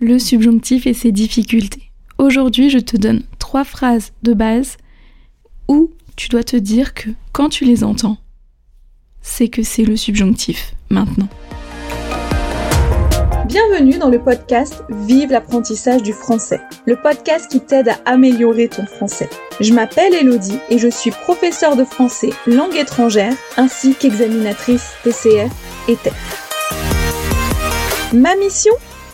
le subjonctif et ses difficultés. Aujourd'hui, je te donne trois phrases de base où tu dois te dire que quand tu les entends, c'est que c'est le subjonctif maintenant. Bienvenue dans le podcast Vive l'apprentissage du français, le podcast qui t'aide à améliorer ton français. Je m'appelle Elodie et je suis professeure de français langue étrangère ainsi qu'examinatrice TCF et TEF. Ma mission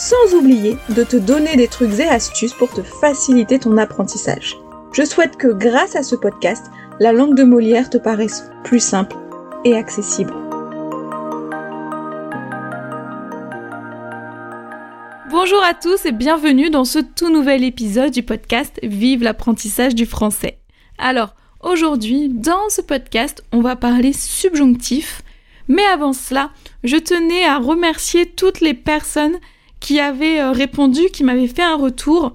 sans oublier de te donner des trucs et astuces pour te faciliter ton apprentissage. Je souhaite que grâce à ce podcast, la langue de Molière te paraisse plus simple et accessible. Bonjour à tous et bienvenue dans ce tout nouvel épisode du podcast Vive l'apprentissage du français. Alors, aujourd'hui, dans ce podcast, on va parler subjonctif, mais avant cela, je tenais à remercier toutes les personnes qui avait euh, répondu, qui m'avait fait un retour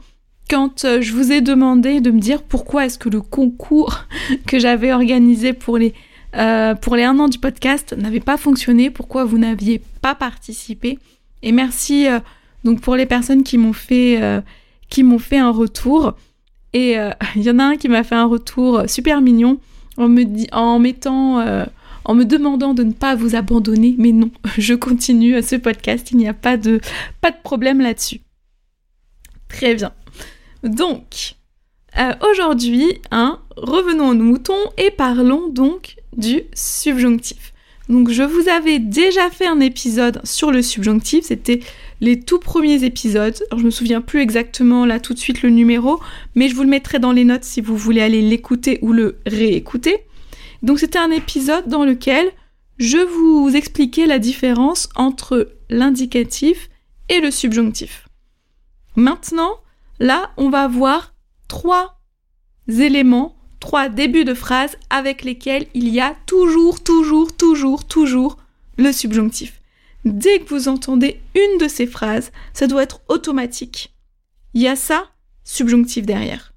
quand euh, je vous ai demandé de me dire pourquoi est-ce que le concours que j'avais organisé pour les euh, pour an du podcast n'avait pas fonctionné, pourquoi vous n'aviez pas participé. Et merci donc pour les personnes qui m'ont fait fait un retour. Et il y en a un qui m'a fait un retour super mignon en me dit en mettant en me demandant de ne pas vous abandonner, mais non, je continue ce podcast, il n'y a pas de, pas de problème là-dessus. Très bien. Donc, euh, aujourd'hui, hein, revenons aux moutons et parlons donc du subjonctif. Donc je vous avais déjà fait un épisode sur le subjonctif, c'était les tout premiers épisodes. Alors, je me souviens plus exactement là tout de suite le numéro, mais je vous le mettrai dans les notes si vous voulez aller l'écouter ou le réécouter. Donc c'était un épisode dans lequel je vous expliquais la différence entre l'indicatif et le subjonctif. Maintenant, là, on va voir trois éléments, trois débuts de phrases avec lesquels il y a toujours, toujours, toujours, toujours le subjonctif. Dès que vous entendez une de ces phrases, ça doit être automatique. Il y a ça, subjonctif derrière.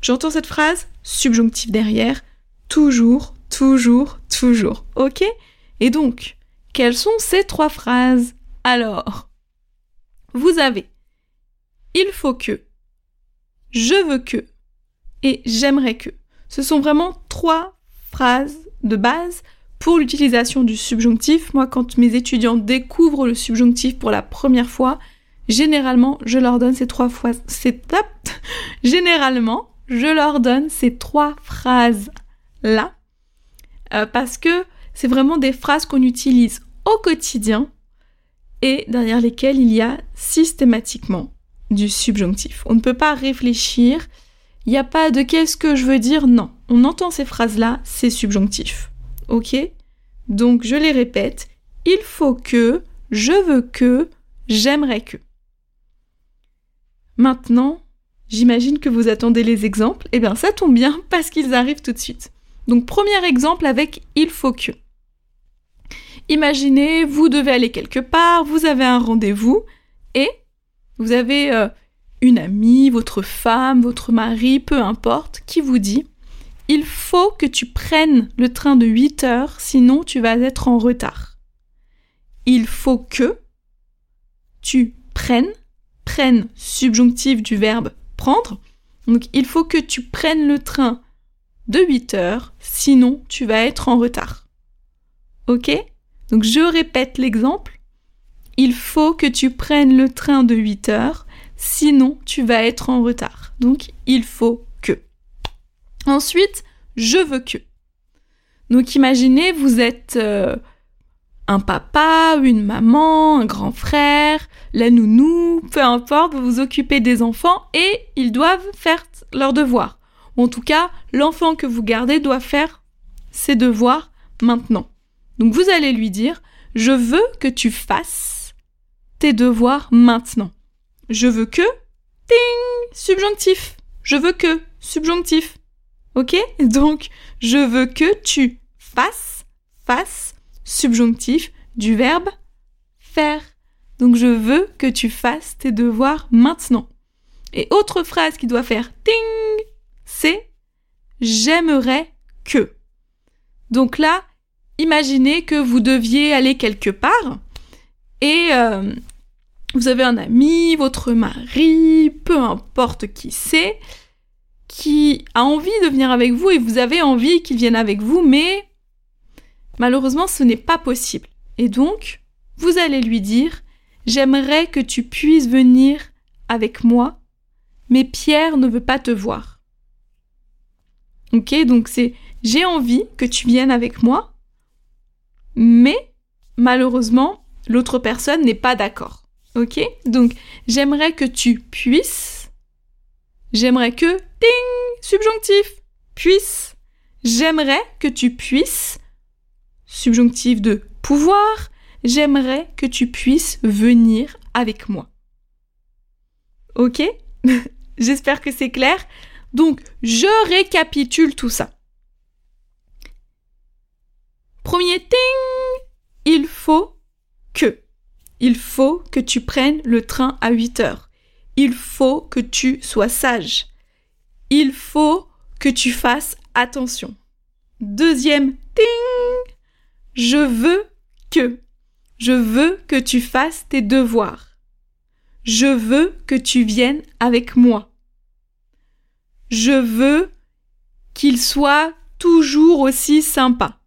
J'entends cette phrase, subjonctif derrière toujours, toujours, toujours. Ok? Et donc, quelles sont ces trois phrases? Alors, vous avez il faut que, je veux que et j'aimerais que. Ce sont vraiment trois phrases de base pour l'utilisation du subjonctif. Moi, quand mes étudiants découvrent le subjonctif pour la première fois, généralement, je leur donne ces trois phrases. Généralement, je leur donne ces trois phrases là, euh, parce que c'est vraiment des phrases qu'on utilise au quotidien et derrière lesquelles il y a systématiquement du subjonctif. On ne peut pas réfléchir, il n'y a pas de qu'est-ce que je veux dire, non. On entend ces phrases-là, c'est subjonctif. Ok? Donc je les répète, il faut que, je veux que, j'aimerais que. Maintenant, j'imagine que vous attendez les exemples. Eh bien, ça tombe bien parce qu'ils arrivent tout de suite. Donc premier exemple avec il faut que. Imaginez, vous devez aller quelque part, vous avez un rendez-vous et vous avez euh, une amie, votre femme, votre mari, peu importe, qui vous dit il faut que tu prennes le train de 8 heures, sinon tu vas être en retard. Il faut que tu prennes, prennes subjonctif du verbe prendre. Donc il faut que tu prennes le train de 8 heures, sinon tu vas être en retard. Ok? Donc je répète l'exemple. Il faut que tu prennes le train de 8 heures, sinon tu vas être en retard. Donc il faut que. Ensuite, je veux que. Donc imaginez, vous êtes euh, un papa, une maman, un grand frère, la nounou, peu importe, vous vous occupez des enfants et ils doivent faire leurs devoirs en tout cas, l'enfant que vous gardez doit faire ses devoirs maintenant. Donc vous allez lui dire, je veux que tu fasses tes devoirs maintenant. Je veux que, ting, subjonctif. Je veux que, subjonctif. Ok? Donc, je veux que tu fasses, fasses, subjonctif du verbe faire. Donc, je veux que tu fasses tes devoirs maintenant. Et autre phrase qui doit faire ting, c'est j'aimerais que. Donc là, imaginez que vous deviez aller quelque part et euh, vous avez un ami, votre mari, peu importe qui c'est, qui a envie de venir avec vous et vous avez envie qu'il vienne avec vous, mais malheureusement ce n'est pas possible. Et donc, vous allez lui dire, j'aimerais que tu puisses venir avec moi, mais Pierre ne veut pas te voir. Ok, donc c'est j'ai envie que tu viennes avec moi, mais malheureusement, l'autre personne n'est pas d'accord. Ok Donc, j'aimerais que tu puisses. J'aimerais que. Ding Subjonctif. Puisse. J'aimerais que tu puisses. Subjonctif de pouvoir. J'aimerais que tu puisses venir avec moi. Ok? J'espère que c'est clair. Donc, je récapitule tout ça. Premier ting, il faut que. Il faut que tu prennes le train à 8 heures. Il faut que tu sois sage. Il faut que tu fasses attention. Deuxième ting, je veux que. Je veux que tu fasses tes devoirs. Je veux que tu viennes avec moi. Je veux qu'il soit toujours aussi sympa.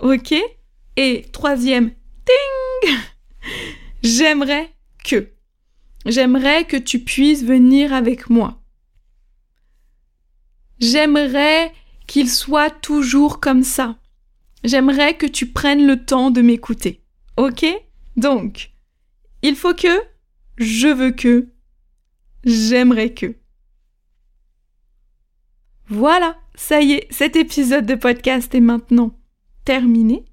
Ok? Et troisième, ting J'aimerais que. J'aimerais que tu puisses venir avec moi. J'aimerais qu'il soit toujours comme ça. J'aimerais que tu prennes le temps de m'écouter. Ok? Donc, il faut que, je veux que, j'aimerais que. Voilà, ça y est, cet épisode de podcast est maintenant terminé.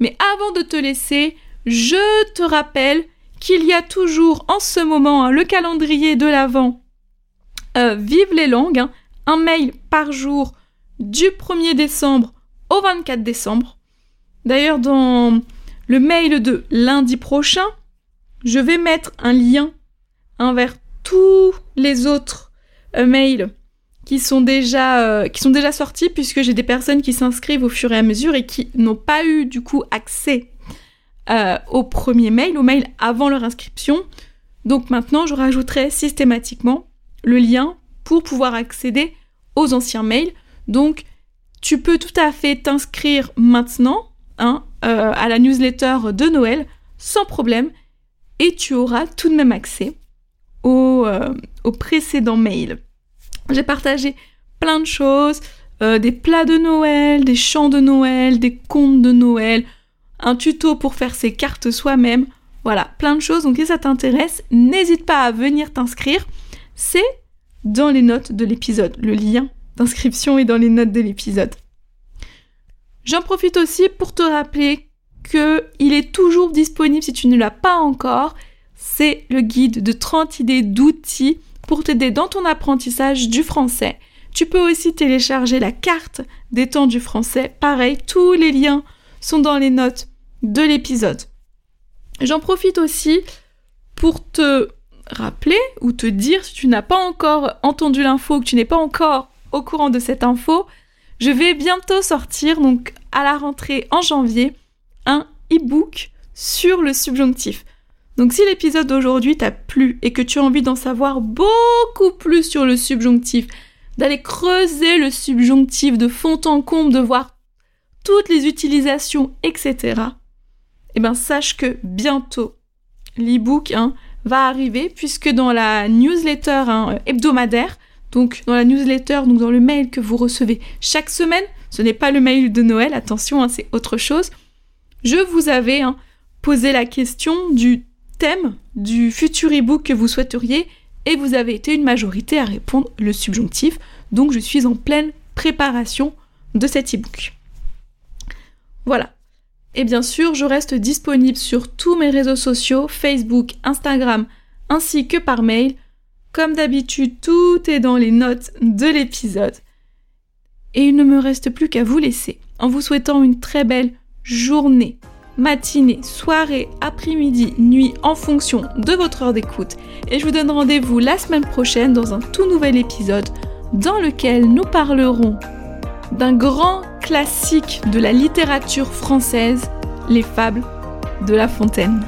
Mais avant de te laisser, je te rappelle qu'il y a toujours en ce moment hein, le calendrier de l'Avent euh, Vive les langues, hein, un mail par jour du 1er décembre au 24 décembre. D'ailleurs, dans le mail de lundi prochain, je vais mettre un lien vers tous les autres euh, mails qui sont déjà euh, qui sont déjà sortis puisque j'ai des personnes qui s'inscrivent au fur et à mesure et qui n'ont pas eu du coup accès euh, au premier mail, au mail avant leur inscription. Donc maintenant, je rajouterai systématiquement le lien pour pouvoir accéder aux anciens mails. Donc tu peux tout à fait t'inscrire maintenant hein, euh, à la newsletter de Noël sans problème et tu auras tout de même accès au, au précédent mail. J'ai partagé plein de choses, euh, des plats de Noël, des chants de Noël, des contes de Noël, un tuto pour faire ses cartes soi-même. Voilà, plein de choses. Donc si ça t'intéresse, n'hésite pas à venir t'inscrire. C'est dans les notes de l'épisode. Le lien d'inscription est dans les notes de l'épisode. J'en profite aussi pour te rappeler que il est toujours disponible si tu ne l'as pas encore. C'est le guide de 30 idées d'outils pour t'aider dans ton apprentissage du français. Tu peux aussi télécharger la carte des temps du français. Pareil, tous les liens sont dans les notes de l'épisode. J'en profite aussi pour te rappeler ou te dire si tu n'as pas encore entendu l'info, que tu n'es pas encore au courant de cette info, je vais bientôt sortir, donc à la rentrée en janvier, un e-book sur le subjonctif. Donc si l'épisode d'aujourd'hui t'a plu et que tu as envie d'en savoir beaucoup plus sur le subjonctif, d'aller creuser le subjonctif de fond en comble, de voir toutes les utilisations, etc., eh ben sache que bientôt l'e-book hein, va arriver puisque dans la newsletter hein, hebdomadaire, donc dans la newsletter, donc dans le mail que vous recevez chaque semaine, ce n'est pas le mail de Noël, attention, hein, c'est autre chose. Je vous avais posé la question du thème du futur e-book que vous souhaiteriez et vous avez été une majorité à répondre le subjonctif. Donc je suis en pleine préparation de cet e-book. Voilà. Et bien sûr, je reste disponible sur tous mes réseaux sociaux, Facebook, Instagram, ainsi que par mail. Comme d'habitude, tout est dans les notes de l'épisode. Et il ne me reste plus qu'à vous laisser en vous souhaitant une très belle journée, matinée, soirée, après-midi, nuit en fonction de votre heure d'écoute. Et je vous donne rendez-vous la semaine prochaine dans un tout nouvel épisode dans lequel nous parlerons d'un grand classique de la littérature française, les fables de La Fontaine.